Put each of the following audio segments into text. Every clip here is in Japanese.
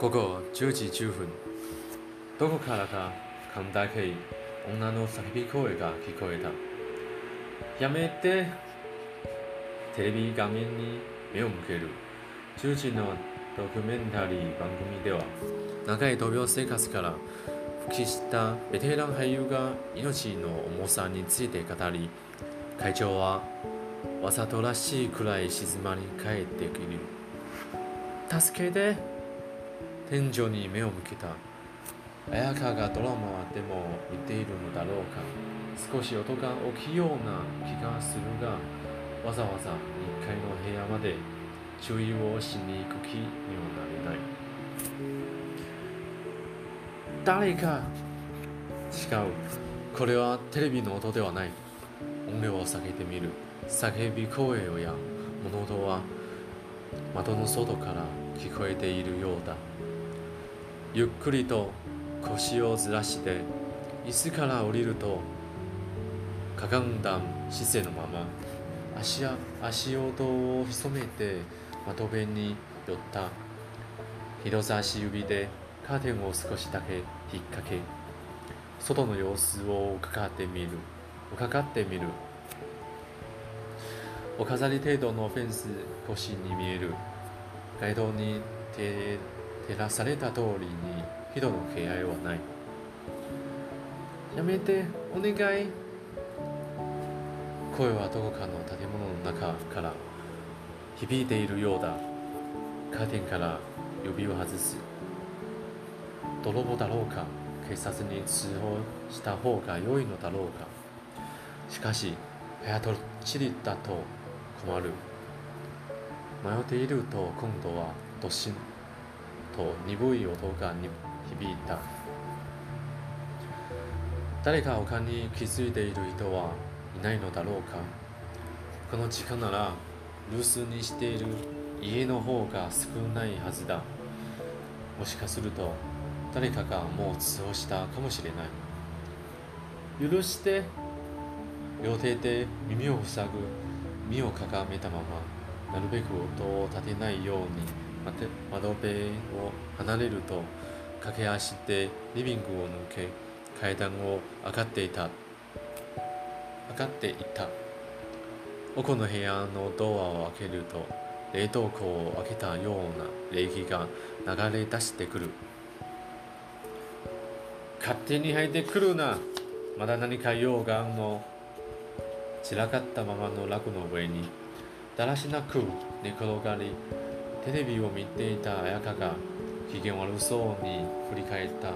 午後10時10分どこからか甲高い女の叫び声が聞こえたやめてテレビ画面に目を向ける10時のドキュメンタリー番組では長い闘病生活から復帰したベテラン俳優が命の重さについて語り会長はわざとらしいくらい静まり返ってくる助けて天井に目を向けた。綾香がドラマでも見ているのだろうか。少し音が大きいような気がするがわざわざ1階の部屋まで注意をしに行く気にはなれない。誰か違う。これはテレビの音ではない。音量を下げてみる。叫び声や物音は窓の外から聞こえているようだ。ゆっくりと腰をずらして椅子から降りるとかがんだ姿勢のまま足や足音を潜めて窓辺に寄った人差し指でカーテンを少しだけ引っ掛け外の様子を伺ってみる伺ってみる。お飾り程度のフェンス越しに見える。街道に照らされた通りに人の気配はない。やめてお願い。声はどこかの建物の中から響いているようだ。カーテンから指を外す。泥棒だろうか。警察に通報した方が良いのだろうか。しかし早とちりだと困る。迷っていると今度はドシンと鈍い音が響いた。誰か他に気づいている人はいないのだろうか。この時間なら留守にしている家の方が少ないはずだ。もしかすると誰かがもう通報したかもしれない。許して両手で耳を塞ぐ身をかがめたままなるべく音を立てないように。窓辺を離れると駆け足でリビングを抜け階段を上がっていた。上がっていた。奥の部屋のドアを開けると冷凍庫を開けたような冷気が流れ出してくる。勝手に入ってくるな。まだ何か用があるの。散らかったままのラクの上にだらしなく寝転がりテレビを見ていた綾香が機嫌悪そうに振り返った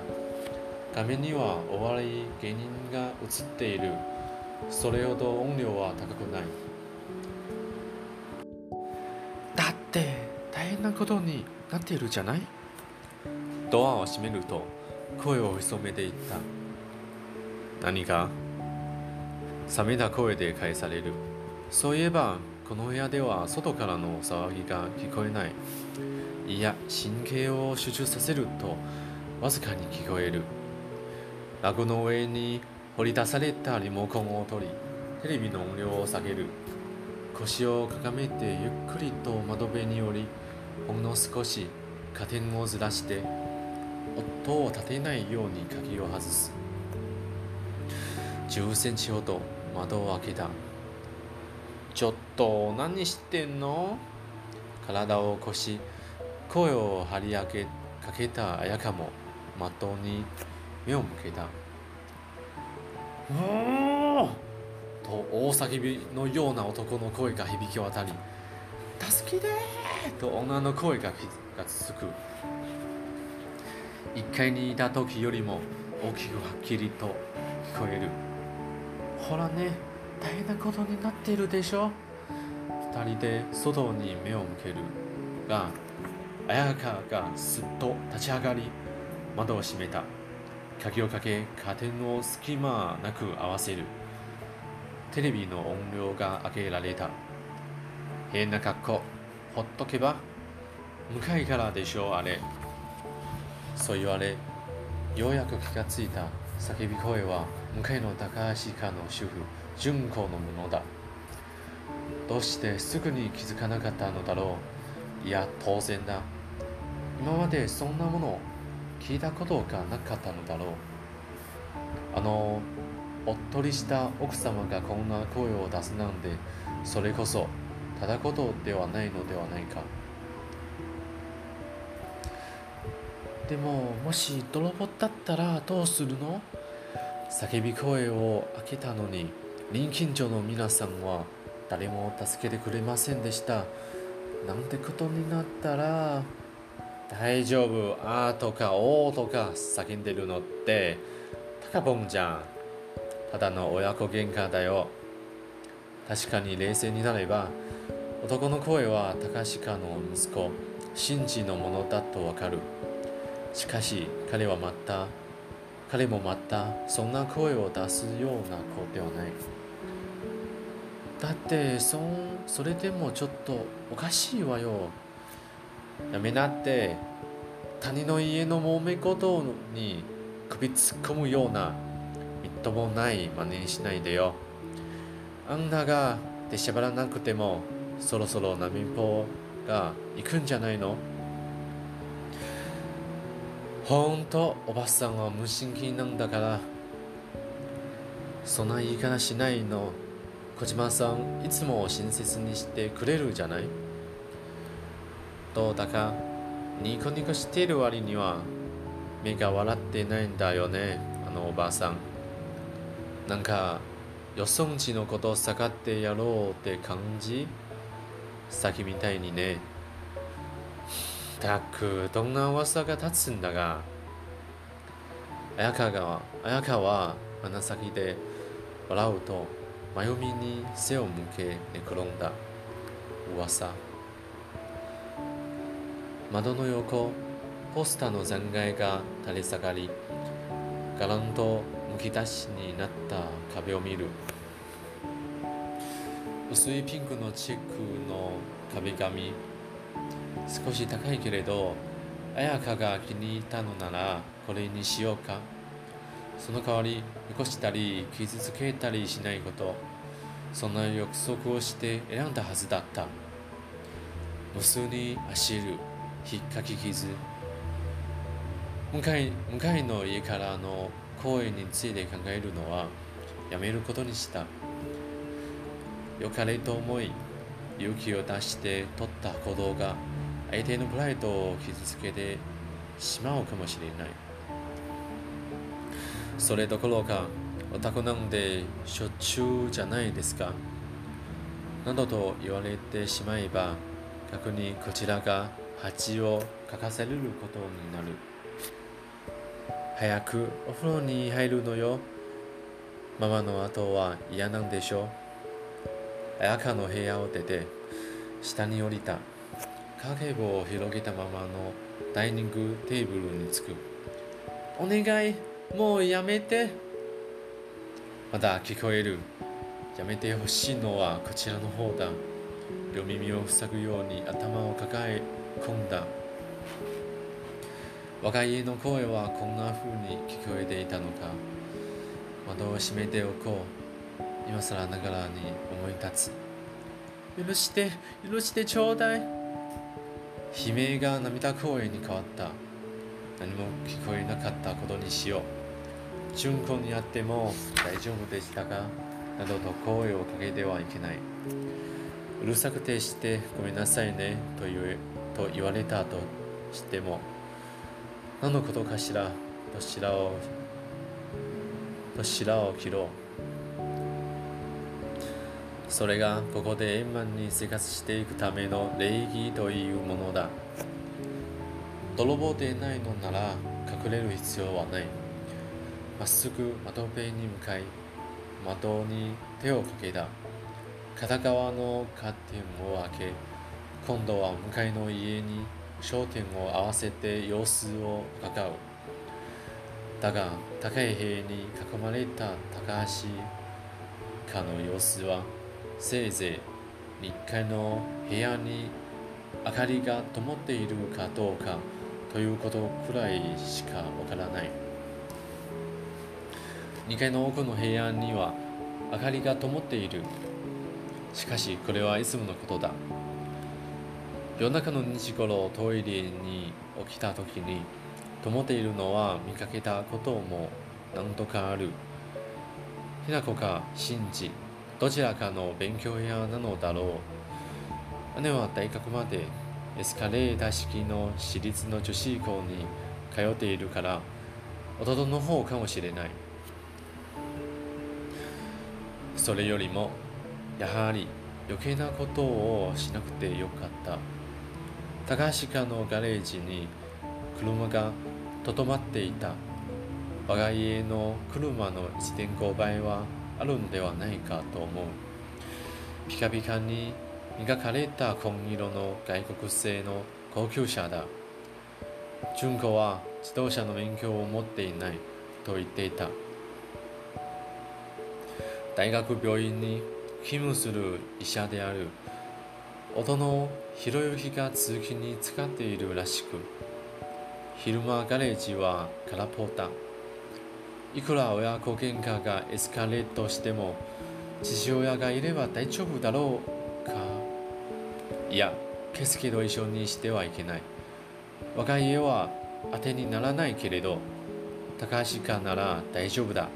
画面にはお笑い芸人が映っている。それほど音量は高くない。だって大変なことになっているじゃない？ドアを閉めると声を潜めていった。何か冷めた声で返される。そういえばこの部屋では外からの騒ぎが聞こえない。いや神経を集中させるとわずかに聞こえる。ラグの上に掘り出されたリモコンを取りテレビの音量を下げる。腰をかがめてゆっくりと窓辺に降りほんの少し加点をずらして音を立てないように鍵を外す。10センチほど窓を開けた。ちょっと何してんの？体を起こし声を張り上げかけた綾香も的に目を向けた「おお!」と大叫びのような男の声が響き渡り「助けて!」と女の声がが続く1階にいた時よりも大きくはっきりと聞こえるほらね大変なことになっているでしょ？二人で外に目を向けるが綾香がすっと立ち上がり窓を閉めた。鍵をかけカーテンを隙間なく合わせる。テレビの音量が上げられた。変な格好。ほっとけば向かいからでしょうあれ。そう言われようやく気がついた叫び声は向かいの高橋家の主婦。純子のものだ。どうしてすぐに気づかなかったのだろう。いや当然だ。今までそんなものを聞いたことがなかったのだろう。あのおっとりした奥様がこんな声を出すなんてそれこそただことではないのではないか。でももし泥棒だったらどうするの？叫び声を開けたのに。臨近所の皆さんは誰も助けてくれませんでした。なんてことになったら大丈夫あーとかおーとか叫んでるのってタカポンじゃん。ただの親子喧嘩だよ。確かに冷静になれば男の声は高鹿の息子シンジのものだとわかる。しかし彼はまた彼もまたそんな声を出すような子ではない。だってそそれでもちょっとおかしいわよ。やめなって他人の家の揉め事に首突っ込むようなみっともない真似しないでよ。あんなが出しゃばらなくてもそろそろナミンポが行くんじゃないの？ほんとおばさんは無心気なんだから。そんな言い方しないの。小島さんいつも親切にしてくれるじゃない？どうだか？ニコニコしている割には目が笑ってないんだよねあのおばさん。なんかよそんちのことを下がってやろうって感じ？先みたいにね。たくどんな噂が立つんだが綾香が綾香は鼻先で笑うと真由美に背を向け寝転んだ。噂。窓の横ポスターの残骸が垂れ下がりガランとむき出しになった壁を見る。薄いピンクのチェックの壁紙少し高いけれど綾香が気に入ったのならこれにしようか。その代わり残したり傷つけたりしないことそんな約束をして選んだはずだった。無数に走る引っかき傷。向かい向かいの家からの公園について考えるのはやめることにした。良かれと思い勇気を出して取った行動が相手のプライドを傷つけてしまうかもしれない。それどころかオタクなんでしょっちゅうじゃないですか。などと言われてしまえば逆にこちらが恥をかかされることになる。早くお風呂に入るのよ。ママの後は嫌なんでしょう。綾香の部屋を出て下に降りた。影棒を広げたままのダイニングテーブルに着く。お願いもうやめて。まだ聞こえる。やめてほしいのはこちらの方だ両耳を塞ぐように頭を抱え込んだ。若い家の声はこんな風に聞こえていたのか。窓を閉めておこう。今更ながらに思い立つ。許して許してちょうだい。悲鳴が涙声に変わった。何も聞こえなかったことにしよう。純子にあっても大丈夫でしたか？などと声をかけてはいけない。うるさくてしてごめんなさいね。と言と言われたとしても何のことかしら？としらをとしらを切ろう。それがここで円満に生活していくための礼儀というものだ。泥棒でないのなら隠れる必要はない。まっすぐ窓辺に向かい窓に手をかけた片側のカーテンを開け今度は向かいの家に焦点を合わせて様子を伺う。だが高い塀に囲まれた高橋家の様子はせいぜい1階の部屋に明かりが灯っているかどうかということくらいしかわからない。2階の奥の部屋には明かりが灯っている。しかしこれはいつものことだ。夜中の2時頃トイレに起きた時にと思っているのは見かけたことも何とかある。ひな子か真治どちらかの勉強屋なのだろう。姉は大学までエスカレーター式の私立の女子校に通っているから弟の方かもしれない。それよりもやはり余計なことをしなくてよかった。高橋家のガレージに車がとどまっていた我が家の車の1.5倍はあるんではないかと思う。ピカピカに磨かれた紺色の外国製の高級車だ。純子は自動車の免許を持っていないと言っていた。大学病院に勤務する医者である。音のひろゆきが通勤に使っているらしく。昼間ガレージは空っぽだ。いくら親子喧嘩がエスカレートしても父親がいれば大丈夫だろうか？いや圭介と一緒にしてはいけない。我が家は当てにならないけれど高橋家なら大丈夫だ。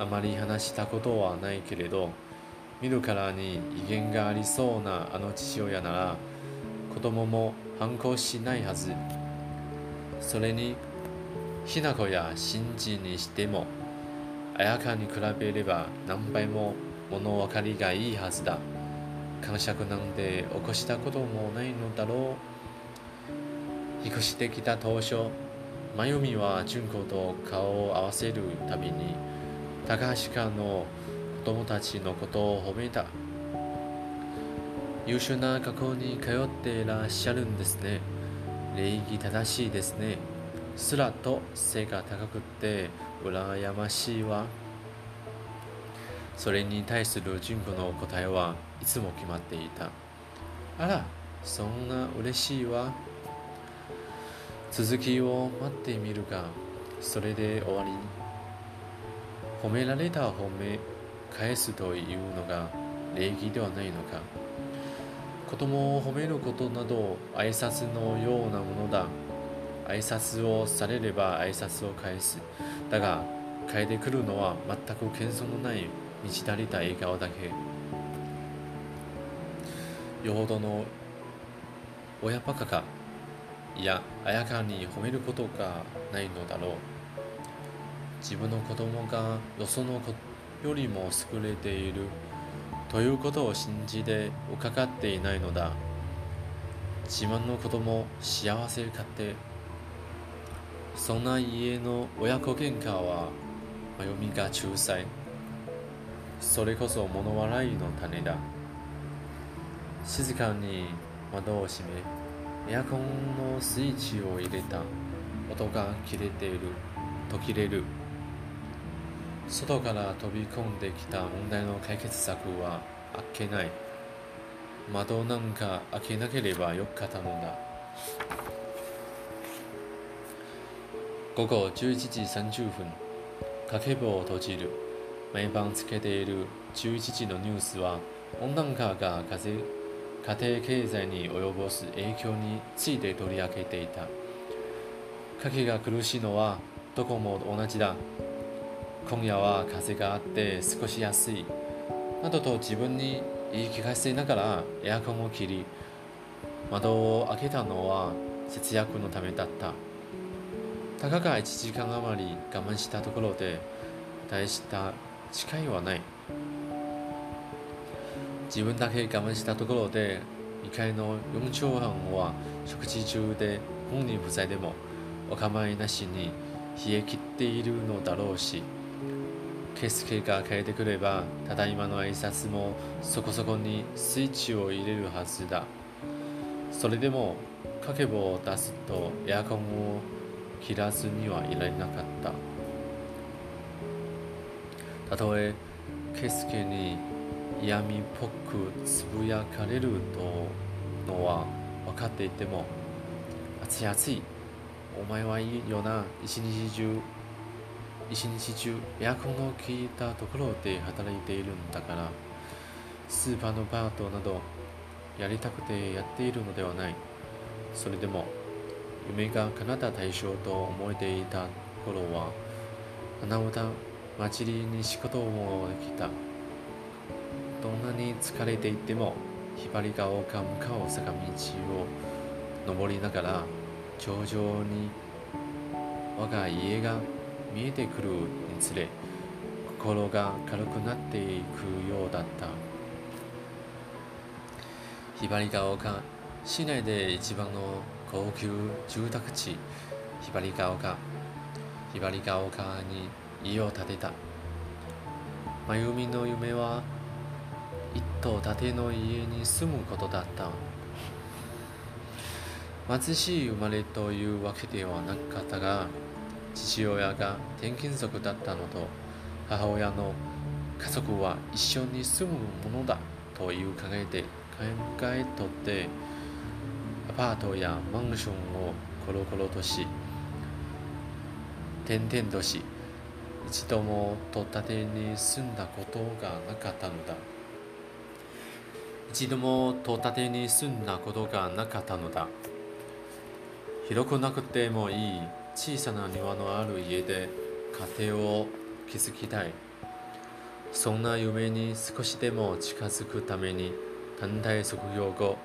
あまり話したことはないけれど見るからに威厳がありそうなあの父親なら子供も反抗しないはず。それにひな子や新人にしても綾香に比べれば何倍も物分かりがいいはずだ。感触なんて起こしたこともないのだろう。引っ越してきた当初真由美は純子と顔を合わせるたびに高橋家の子供たちのことを褒めた。優秀な学校に通っていらっしゃるんですね。礼儀正しいですね。すらと背が高くて羨ましいわ。それに対する純子の答えはいつも決まっていた。あらそんな嬉しいわ。続きを待ってみるがそれで終わり。褒められた褒め返すというのが礼儀ではないのか。子供を褒めることなど挨拶のようなものだ。挨拶をされれば挨拶を返す。だが変えてくるのは全く謙遜のない満ち足りた笑顔だけ。よほどの親バカかいや綾香に褒めることがないのだろう。自分の子供がよその子よりも優れている。ということを信じて伺っていないのだ。自慢の子供幸せかってそんな家の親子喧嘩は真由美が仲裁。それこそ物笑いの種だ。静かに窓を閉めエアコンのスイッチを入れた。音が切れている。途切れる。外から飛び込んできた問題の解決策は開けない。窓なんか開けなければよかったのだ。午後11時30分家計簿を閉じる。毎晩つけている11時のニュースは温暖化が家庭経済に及ぼす影響について取り上げていた。家計が苦しいのはどこも同じだ。今夜は風があって少し安い。などと自分に言い聞かせながらエアコンを切り窓を開けたのは節約のためだった。たかが1時間余り我慢したところで大した誓いはない。自分だけ我慢したところで2階の4畳半は食事中で本人不在でもお構いなしに冷え切っているのだろうし圭介が変えてくればただいまの挨拶もそこそこにスイッチを入れるはずだ。それでも家計簿を出すとエアコンを切らずにはいられなかった。たとえ圭介に嫌味っぽくつぶやかれるとのは分かっていても暑い暑いお前はいいよな一日中一日中エアコンの効いたところで働いているんだからスーパーのパートなどやりたくてやっているのではない。それでも夢が叶った対象と思えていた頃は鼻歌祭りに仕事もできた。どんなに疲れていてもひばりが丘向かう坂道を登りながら頂上に我が家が見えてくるにつれ心が軽くなっていくようだった。ひばりが丘市内で一番の高級住宅地ひばりが丘。ひばりが丘に家を建てた。真由美の夢は一棟建ての家に住むことだった。貧しい生まれというわけではなかったが父親が転勤族だったのと母親の家族は一緒に住むものだという考えて考えとってアパートやマンションをコロコロとし転々とし一度も戸建てに住んだことがなかったのだ。一度も戸建てに住んだことがなかったのだ。広くなくてもいい小さな庭のある家で家庭を築きたい。そんな夢に少しでも近づくために短大卒業後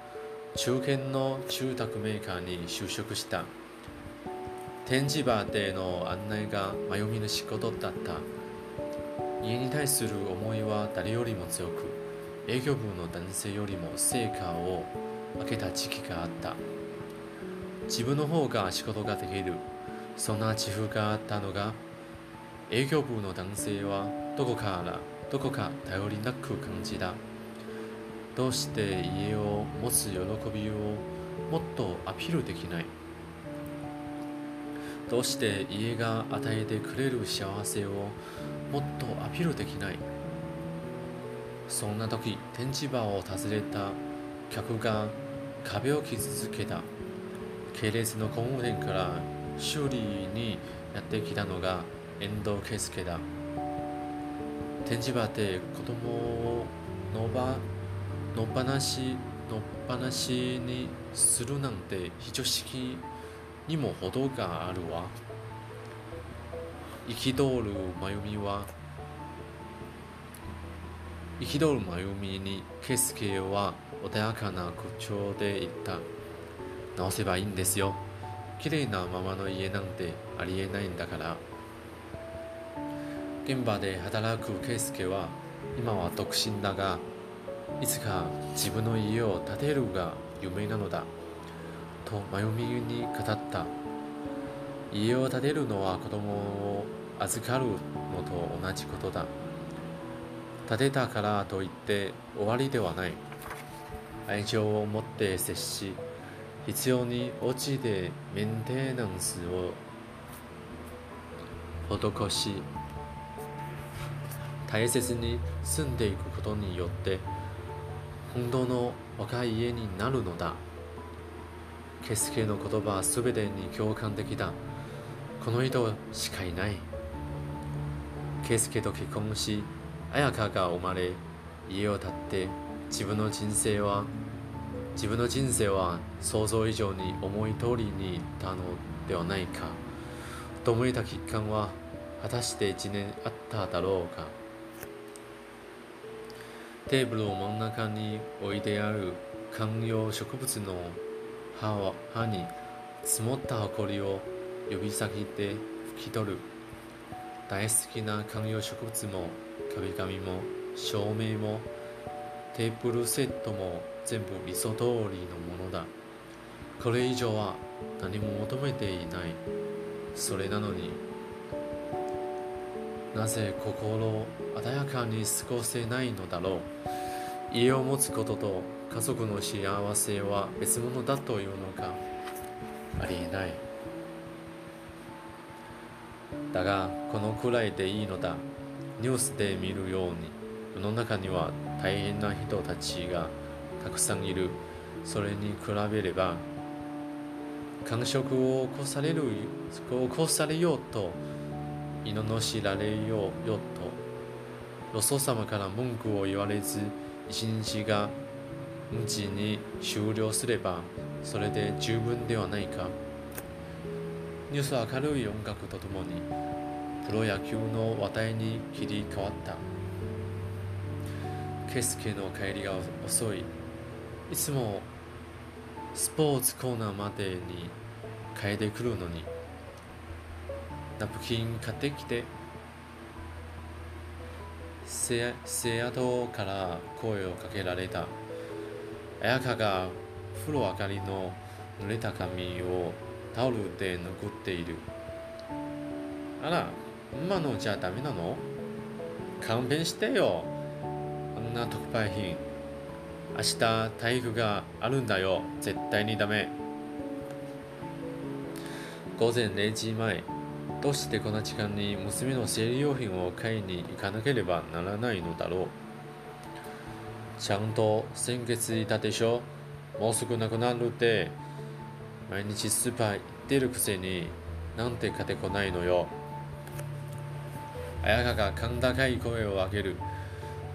中堅の住宅メーカーに就職した。展示場での案内が真由美の仕事だった。家に対する思いは誰よりも強く営業部の男性よりも成果を上げた時期があった。自分の方が仕事ができるそんな自負があったのが営業部の男性はどこからどこか頼りなく感じた。どうして家を持つ喜びをもっとアピールできない？どうして家が与えてくれる幸せをもっとアピールできない？そんな時展示場を訪れた客が壁を傷つけた。系列の工務店から修理にやってきたのが遠藤圭介だ。展示場で子供をのば野放し野放しにするなんて非常識にも程があるわ。憤る真由美は憤る真由美に圭介は穏やかな口調で言った。直せばいいんですよ。綺麗なままの家なんてありえないんだから。現場で働く圭介は今は独身だがいつか自分の家を建てるが夢なのだと真由美に語った。家を建てるのは子供を預かるのと同じことだ。建てたからといって終わりではない。愛情を持って接し必要に応じてメンテナンスを。施し大切に住んでいくことによって本当の若い家になるのだ。圭介の言葉は全てに共感できたこの人しかいない。圭介と結婚し綾香が生まれ家を建って自分の人生は自分の人生は想像以上に思い通りにいったのではないか。と思えた期間は果たして1年あっただろうか。テーブルを真ん中に置いてある観葉植物の葉は葉に積もった埃を指先で拭き取る。大好きな観葉植物も壁紙も照明もテーブルセットも全部理想通りのものだ。これ以上は何も求めていない。それなのになぜ心を穏やかに過ごせないのだろう。家を持つことと家族の幸せは別物だというのかありえない。だがこのくらいでいいのだ。ニュースで見るように世の中には大変な人たちがたくさんいる。それに比べれば感触を起こされる起こされようと罵られようよと。よそ様から文句を言われず一日が無事に終了すればそれで十分ではないか。ニュースは明るい音楽とともにプロ野球の話題に切り替わった。ケスケの帰りが遅い。いつもスポーツコーナーまでに帰ってくるのに。ナプキン買ってきてせせやとから声をかけられた。綾香が風呂上がりの濡れた髪をタオルで拭っている。あら今のじゃダメなの？勘弁してよ。あんな特売品。明日体育があるんだよ。絶対にダメ。午前0時前。どうしてこんな時間に娘の生理用品を買いに行かなければならないのだろう。ちゃんと先月いたでしょ。もうすぐなくなるって。毎日スーパー行ってるくせになんて買ってこないのよ。綾香が甲高い声を上げる。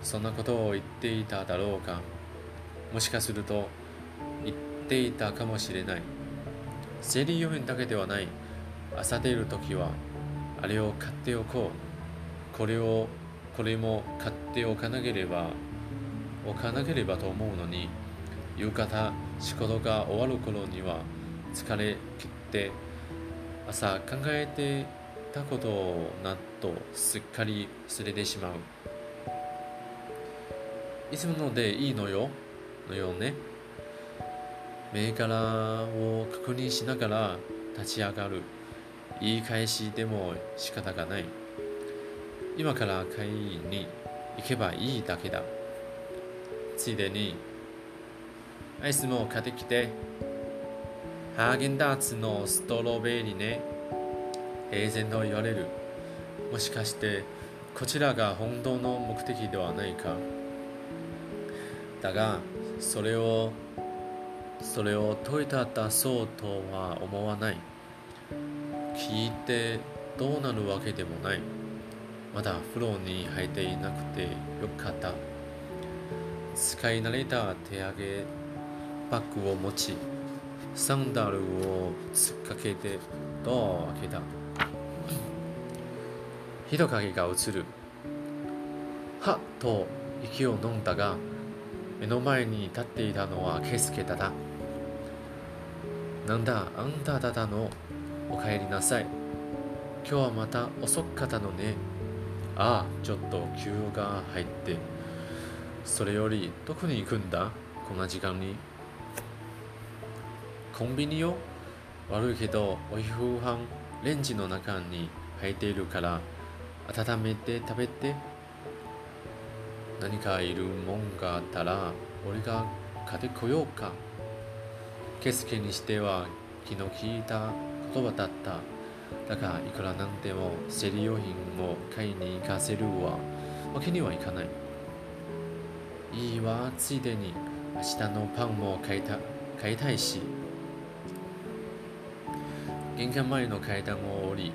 そんなことを言っていただろうか。もしかすると言っていたかもしれない。生理用品だけではない。朝出る時はあれを買っておこう。これをこれも買っておかなければ置かなければと思うのに夕方仕事が終わる頃には疲れ切って朝考えてたことをなっとすっかり忘れてしまう。いつものでいいのよ。のようね。銘柄を確認しながら立ち上がる。言い返しでも仕方がない。今から買いに行けばいいだけだ。ついでにアイスも買ってきて。ハーゲンダーツのストロベリーね。平然と言われる。もしかしてこちらが本当の目的ではないか。だがそれをそれを問いただそうとは思わない。聞いてどうなるわけでもない。まだ風呂に入っていなくてよかった。使い慣れた手上げバッグを持ちサンダルを突っかけてドアを開けた。人影が映る。はっと息を飲んだが目の前に立っていたのはケスケだだなんだあんただだの。お帰りなさい。今日はまた遅かったのね。ああちょっと急が入って。それよりどこに行くんだ？こんな時間に。コンビニよ。悪いけどお夕飯レンジの中に入っているから温めて食べて。何かいるもんがあったら俺が買ってこようか。ケスケにしては気の利いた言葉だった。だがいくらなんでも生理用品を買いに行かせるわわけにはいかない。いいわついでに明日のパンも買いた買いたいし玄関前の階段を降り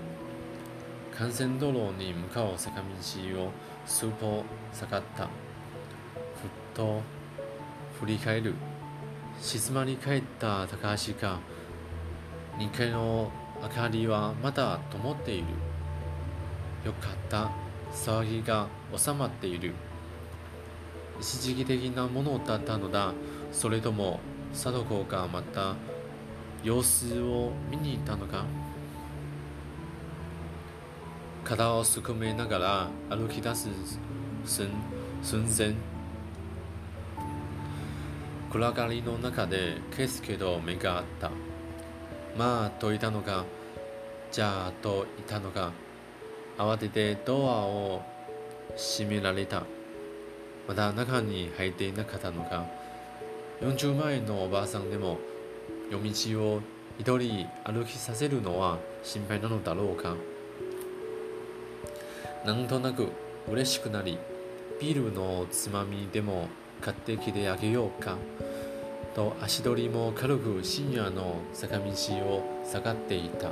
幹線道路に向かう坂道を数歩下がった。ふっと振り返る。静まり返った高橋が2階の明かりはまだ灯っている。よかった。騒ぎが収まっている。一時的なものだったのだ。それとも貞子がまた様子を見に行ったのか？肩をすくめながら歩き出す寸前。暗がりの中で圭介と目があった。まあといたのかじゃあといたのか慌ててドアを閉められた。まだ中に入っていなかったのか40前のおばあさんでも夜道を一人歩きさせるのは心配なのだろうか。なんとなく嬉しくなりビールのつまみでも買ってきてあげようか。と足取りも軽く深夜の坂道を下がっていた。